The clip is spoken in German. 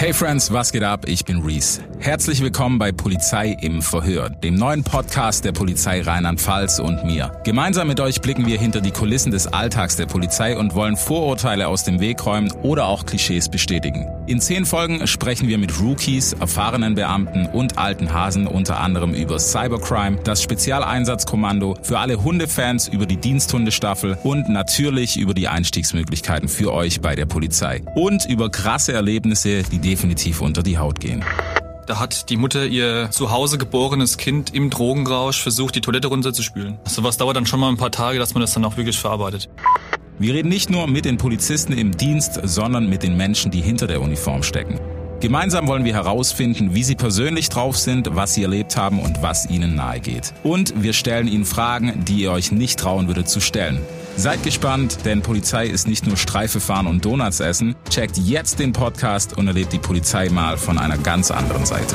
Hey Friends, was geht ab? Ich bin Reese. Herzlich willkommen bei Polizei im Verhör, dem neuen Podcast der Polizei Rheinland-Pfalz und mir. Gemeinsam mit euch blicken wir hinter die Kulissen des Alltags der Polizei und wollen Vorurteile aus dem Weg räumen oder auch Klischees bestätigen. In zehn Folgen sprechen wir mit Rookies, erfahrenen Beamten und alten Hasen unter anderem über Cybercrime, das Spezialeinsatzkommando, für alle Hundefans über die Diensthundestaffel und natürlich über die Einstiegsmöglichkeiten für euch bei der Polizei. Und über krasse Erlebnisse, die definitiv unter die Haut gehen. Da hat die Mutter ihr zu Hause geborenes Kind im Drogenrausch versucht, die Toilette runterzuspülen. Sowas dauert dann schon mal ein paar Tage, dass man das dann auch wirklich verarbeitet. Wir reden nicht nur mit den Polizisten im Dienst, sondern mit den Menschen, die hinter der Uniform stecken. Gemeinsam wollen wir herausfinden, wie sie persönlich drauf sind, was sie erlebt haben und was ihnen nahe geht. Und wir stellen ihnen Fragen, die ihr euch nicht trauen würdet zu stellen. Seid gespannt, denn Polizei ist nicht nur Streife fahren und Donuts essen. Checkt jetzt den Podcast und erlebt die Polizei mal von einer ganz anderen Seite.